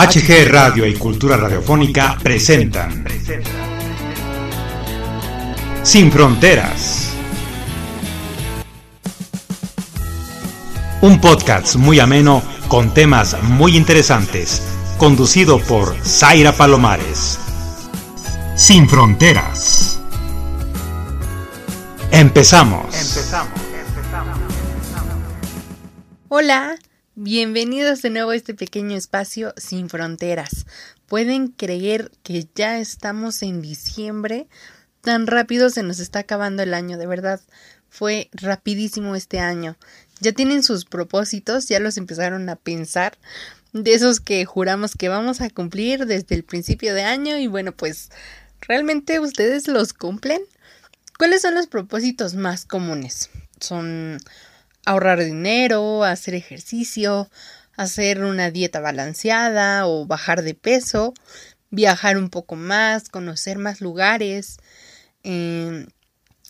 HG Radio y Cultura Radiofónica presentan Sin Fronteras. Un podcast muy ameno con temas muy interesantes, conducido por Zaira Palomares. Sin Fronteras. Empezamos. Hola, bienvenidos de nuevo a este pequeño espacio sin fronteras. ¿Pueden creer que ya estamos en diciembre? Tan rápido se nos está acabando el año, de verdad. Fue rapidísimo este año. Ya tienen sus propósitos, ya los empezaron a pensar. De esos que juramos que vamos a cumplir desde el principio de año y bueno, pues ¿realmente ustedes los cumplen? ¿Cuáles son los propósitos más comunes? Son ahorrar dinero, hacer ejercicio, hacer una dieta balanceada o bajar de peso, viajar un poco más, conocer más lugares. Em,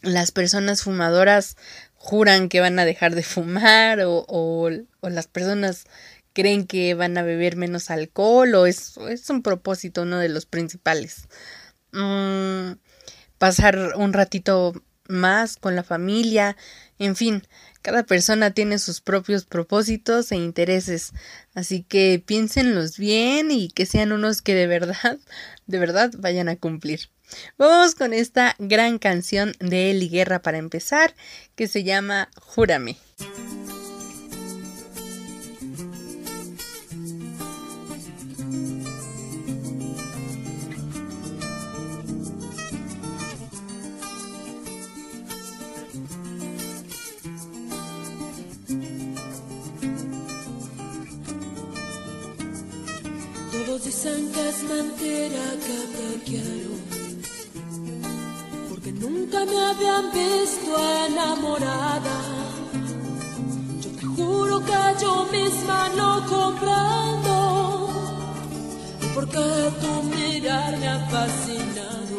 las personas fumadoras juran que van a dejar de fumar o, o, las personas creen que van a beber menos alcohol o es, es un propósito uno de los principales. Mm, pasar un ratito más con la familia, en fin, cada persona tiene sus propios propósitos e intereses, así que piénsenlos bien y que sean unos que de verdad, de verdad vayan a cumplir. Vamos con esta gran canción de Eli Guerra para empezar, que se llama Júrame. Dicen que es mentira que porque nunca me habían visto enamorada. Yo te juro que yo misma no comprendo porque tu mirar me ha fascinado.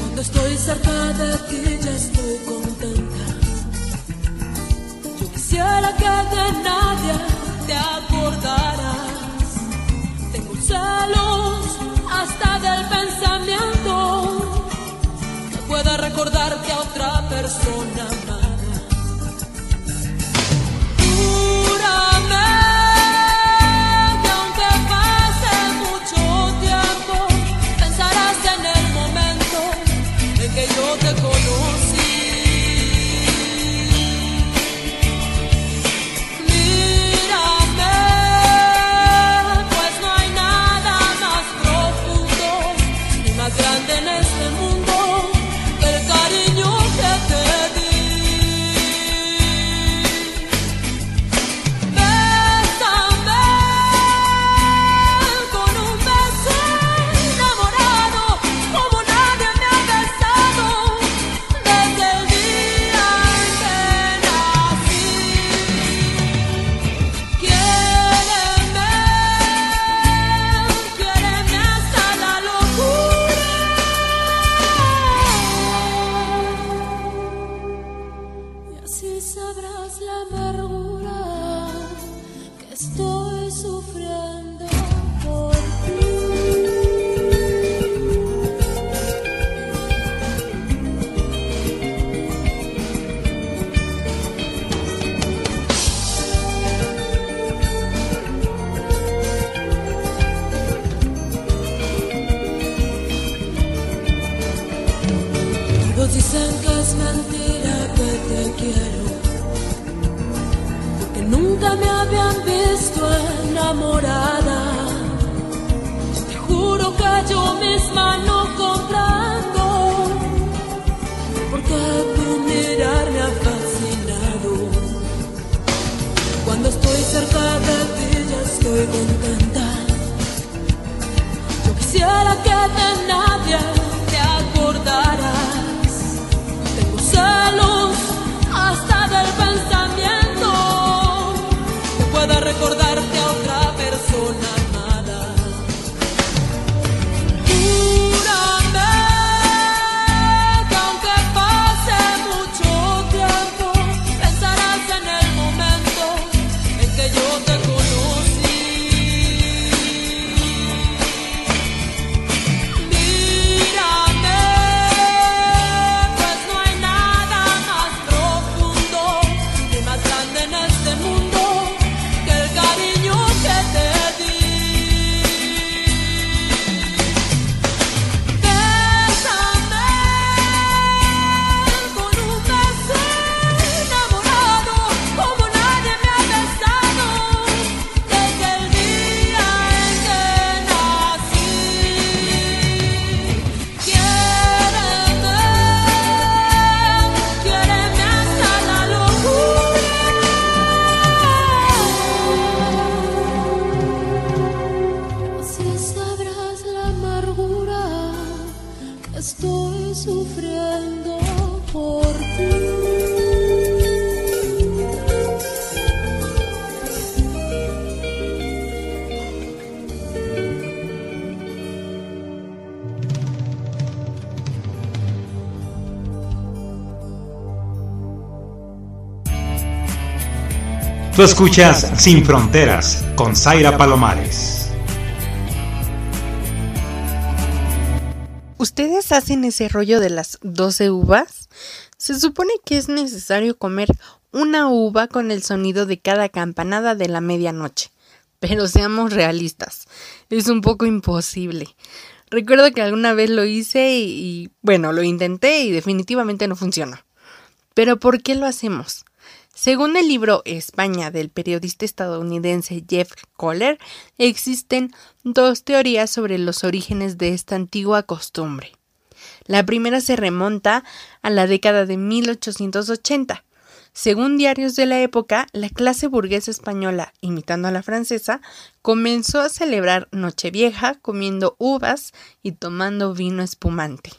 Cuando estoy cerca de ti ya estoy contenta. Yo quisiera que de nadie te acordaras hasta del pensamiento que pueda recordarte a otra persona dicen que es mentira que te quiero, que nunca me habían visto enamorada. Te juro que yo misma no comprendo, porque tu mirar me ha fascinado. Cuando estoy cerca de ti ya estoy contenta. Yo quisiera que de nadie Tú escuchas Sin Fronteras con Zaira Palomares. ¿Ustedes hacen ese rollo de las 12 uvas? Se supone que es necesario comer una uva con el sonido de cada campanada de la medianoche. Pero seamos realistas, es un poco imposible. Recuerdo que alguna vez lo hice y, y, bueno, lo intenté y definitivamente no funcionó. Pero ¿por qué lo hacemos? Según el libro España del periodista estadounidense Jeff Kohler, existen dos teorías sobre los orígenes de esta antigua costumbre. La primera se remonta a la década de 1880. Según diarios de la época, la clase burguesa española, imitando a la francesa, comenzó a celebrar Nochevieja comiendo uvas y tomando vino espumante.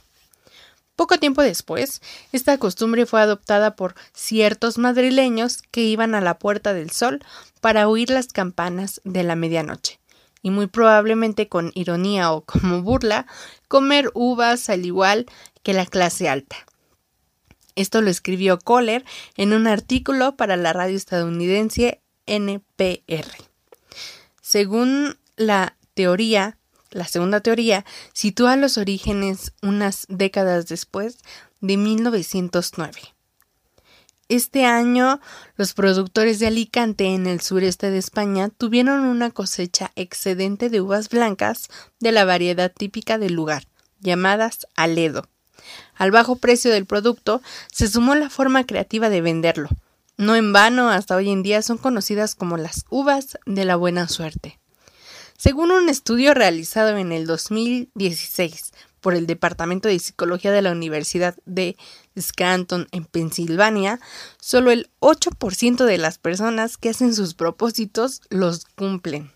Poco tiempo después, esta costumbre fue adoptada por ciertos madrileños que iban a la Puerta del Sol para oír las campanas de la medianoche, y muy probablemente con ironía o como burla, comer uvas al igual que la clase alta. Esto lo escribió Kohler en un artículo para la radio estadounidense NPR. Según la teoría la segunda teoría sitúa los orígenes unas décadas después de 1909. Este año, los productores de Alicante en el sureste de España tuvieron una cosecha excedente de uvas blancas de la variedad típica del lugar, llamadas aledo. Al bajo precio del producto se sumó la forma creativa de venderlo. No en vano, hasta hoy en día son conocidas como las uvas de la buena suerte. Según un estudio realizado en el 2016 por el Departamento de Psicología de la Universidad de Scranton en Pensilvania, solo el 8% de las personas que hacen sus propósitos los cumplen.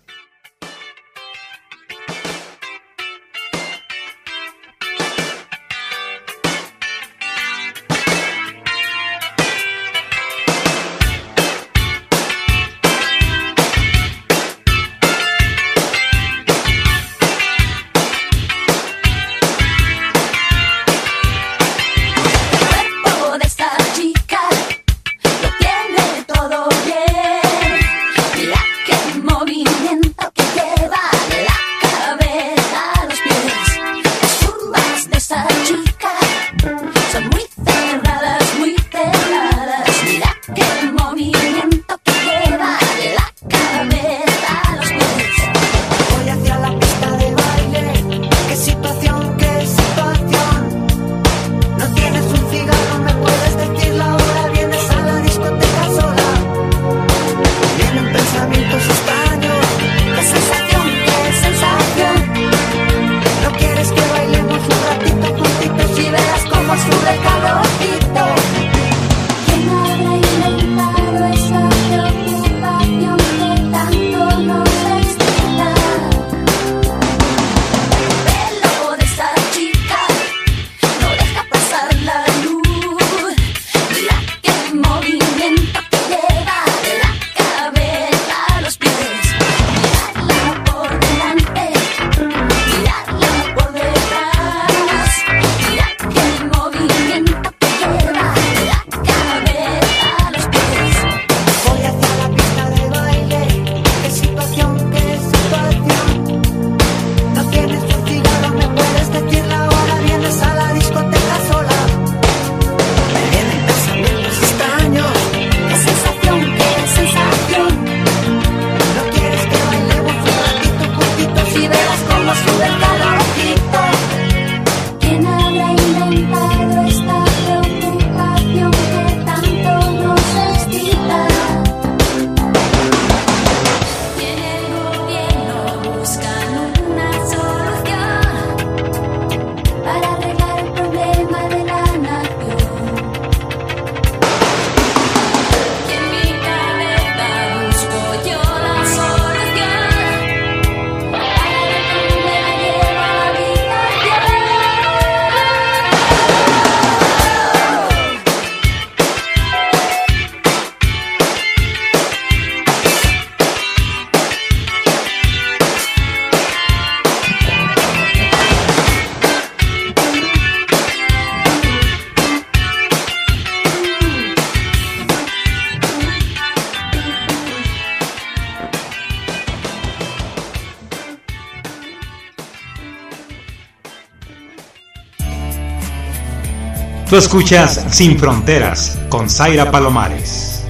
Tú escuchas Sin Fronteras con Zaira Palomares.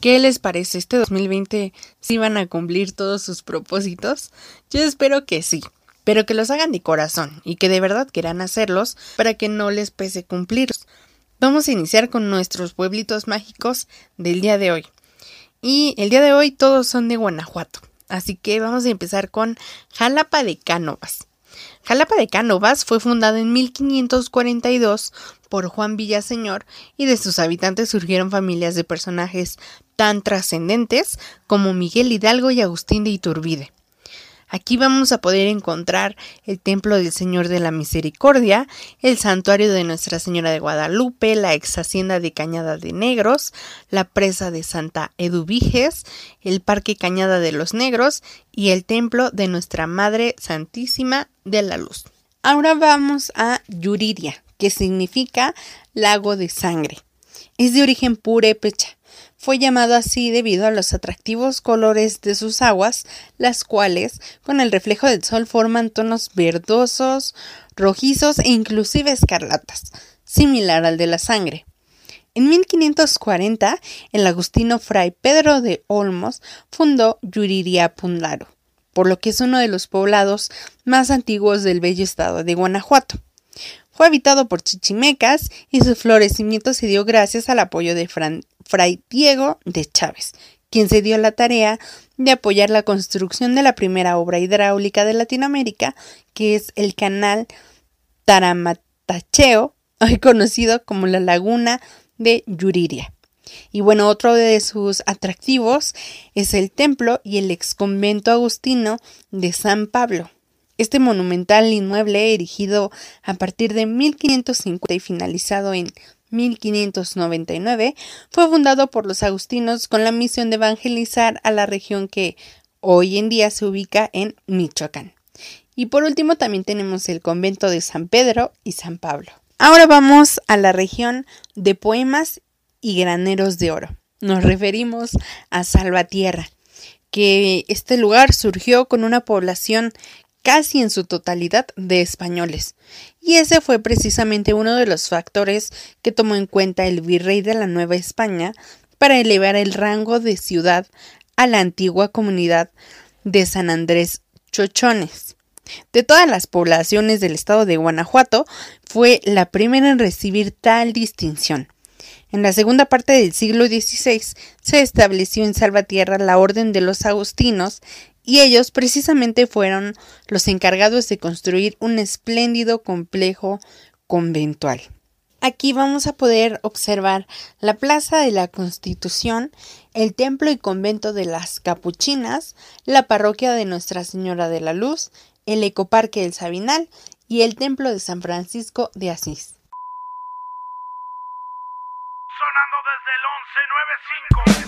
¿Qué les parece? ¿Este 2020 sí van a cumplir todos sus propósitos? Yo espero que sí, pero que los hagan de corazón y que de verdad quieran hacerlos para que no les pese cumplirlos. Vamos a iniciar con nuestros pueblitos mágicos del día de hoy. Y el día de hoy todos son de Guanajuato, así que vamos a empezar con Jalapa de Cánovas. Jalapa de Cánovas fue fundada en 1542 por Juan Villaseñor y de sus habitantes surgieron familias de personajes tan trascendentes como Miguel Hidalgo y Agustín de Iturbide. Aquí vamos a poder encontrar el Templo del Señor de la Misericordia, el Santuario de Nuestra Señora de Guadalupe, la ex hacienda de Cañada de Negros, la presa de Santa Eduviges, el Parque Cañada de los Negros y el Templo de Nuestra Madre Santísima de la Luz. Ahora vamos a Yuriria, que significa lago de sangre. Es de origen purépecha fue llamado así debido a los atractivos colores de sus aguas, las cuales, con el reflejo del sol, forman tonos verdosos, rojizos e inclusive escarlatas, similar al de la sangre. En 1540, el agustino fray Pedro de Olmos fundó Yuriria Pundaro, por lo que es uno de los poblados más antiguos del bello estado de Guanajuato. Fue habitado por chichimecas y su florecimiento se dio gracias al apoyo de Fray Diego de Chávez, quien se dio la tarea de apoyar la construcción de la primera obra hidráulica de Latinoamérica, que es el canal Taramatacheo, hoy conocido como la laguna de Yuriria. Y bueno, otro de sus atractivos es el templo y el exconvento agustino de San Pablo. Este monumental inmueble erigido a partir de 1550 y finalizado en 1599, fue fundado por los agustinos con la misión de evangelizar a la región que hoy en día se ubica en Michoacán. Y por último también tenemos el convento de San Pedro y San Pablo. Ahora vamos a la región de poemas y graneros de oro. Nos referimos a Salvatierra, que este lugar surgió con una población casi en su totalidad de españoles, y ese fue precisamente uno de los factores que tomó en cuenta el virrey de la Nueva España para elevar el rango de ciudad a la antigua comunidad de San Andrés Chochones. De todas las poblaciones del estado de Guanajuato, fue la primera en recibir tal distinción. En la segunda parte del siglo XVI se estableció en Salvatierra la Orden de los Agustinos y ellos precisamente fueron los encargados de construir un espléndido complejo conventual. Aquí vamos a poder observar la Plaza de la Constitución, el Templo y Convento de las Capuchinas, la Parroquia de Nuestra Señora de la Luz, el Ecoparque del Sabinal y el Templo de San Francisco de Asís. Sonando desde el 1195.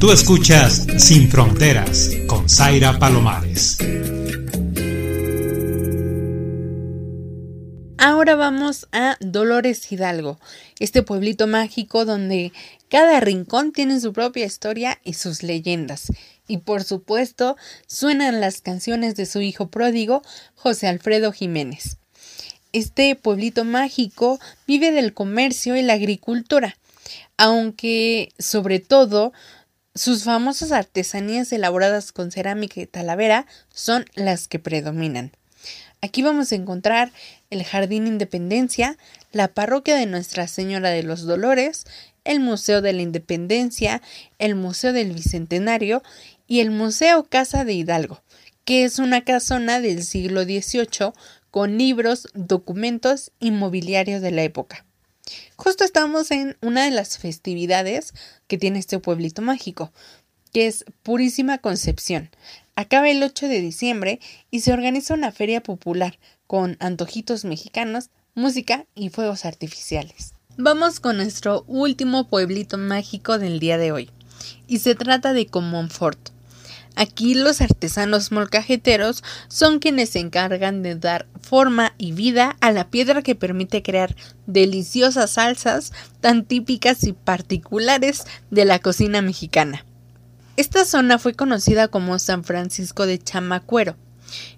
Tú escuchas Sin Fronteras con Zaira Palomares. Ahora vamos a Dolores Hidalgo, este pueblito mágico donde cada rincón tiene su propia historia y sus leyendas. Y por supuesto, suenan las canciones de su hijo pródigo, José Alfredo Jiménez. Este pueblito mágico vive del comercio y la agricultura, aunque sobre todo sus famosas artesanías elaboradas con cerámica y talavera son las que predominan. Aquí vamos a encontrar el Jardín Independencia, la parroquia de Nuestra Señora de los Dolores, el Museo de la Independencia, el Museo del Bicentenario y el Museo Casa de Hidalgo, que es una casona del siglo XVIII con libros, documentos y mobiliario de la época. Justo estamos en una de las festividades que tiene este pueblito mágico, que es Purísima Concepción. Acaba el 8 de diciembre y se organiza una feria popular con antojitos mexicanos, música y fuegos artificiales. Vamos con nuestro último pueblito mágico del día de hoy, y se trata de Comonfort. Aquí los artesanos molcajeteros son quienes se encargan de dar forma y vida a la piedra que permite crear deliciosas salsas tan típicas y particulares de la cocina mexicana. Esta zona fue conocida como San Francisco de Chamacuero.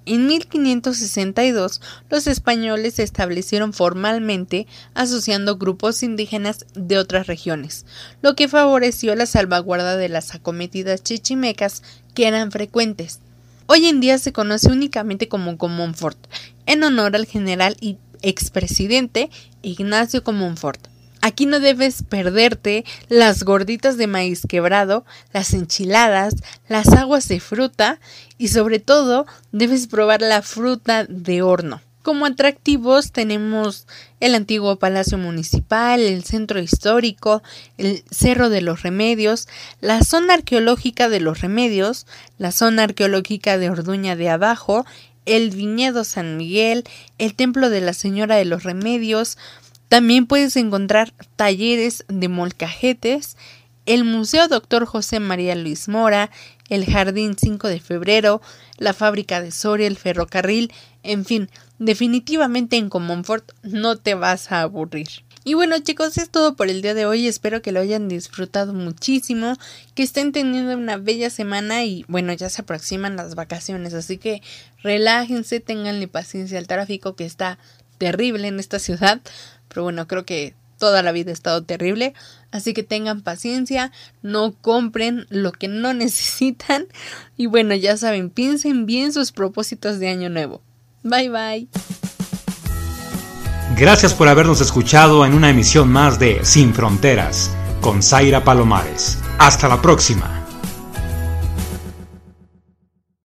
En 1562 los españoles se establecieron formalmente asociando grupos indígenas de otras regiones, lo que favoreció la salvaguarda de las acometidas chichimecas que eran frecuentes. Hoy en día se conoce únicamente como Comonfort, en honor al general y expresidente Ignacio Comonfort. Aquí no debes perderte las gorditas de maíz quebrado, las enchiladas, las aguas de fruta y sobre todo debes probar la fruta de horno. Como atractivos tenemos el antiguo Palacio Municipal, el Centro Histórico, el Cerro de los Remedios, la zona arqueológica de los Remedios, la zona arqueológica de Orduña de Abajo, el Viñedo San Miguel, el Templo de la Señora de los Remedios, también puedes encontrar talleres de molcajetes, el Museo Dr. José María Luis Mora, el Jardín 5 de Febrero, la fábrica de Soria, el ferrocarril, en fin, definitivamente en Comonfort no te vas a aburrir. Y bueno chicos, es todo por el día de hoy, espero que lo hayan disfrutado muchísimo, que estén teniendo una bella semana y bueno, ya se aproximan las vacaciones, así que relájense, tenganle paciencia al tráfico que está terrible en esta ciudad, pero bueno, creo que toda la vida ha estado terrible, así que tengan paciencia, no compren lo que no necesitan y bueno, ya saben, piensen bien sus propósitos de año nuevo. Bye bye. Gracias por habernos escuchado en una emisión más de Sin Fronteras con Zaira Palomares. Hasta la próxima.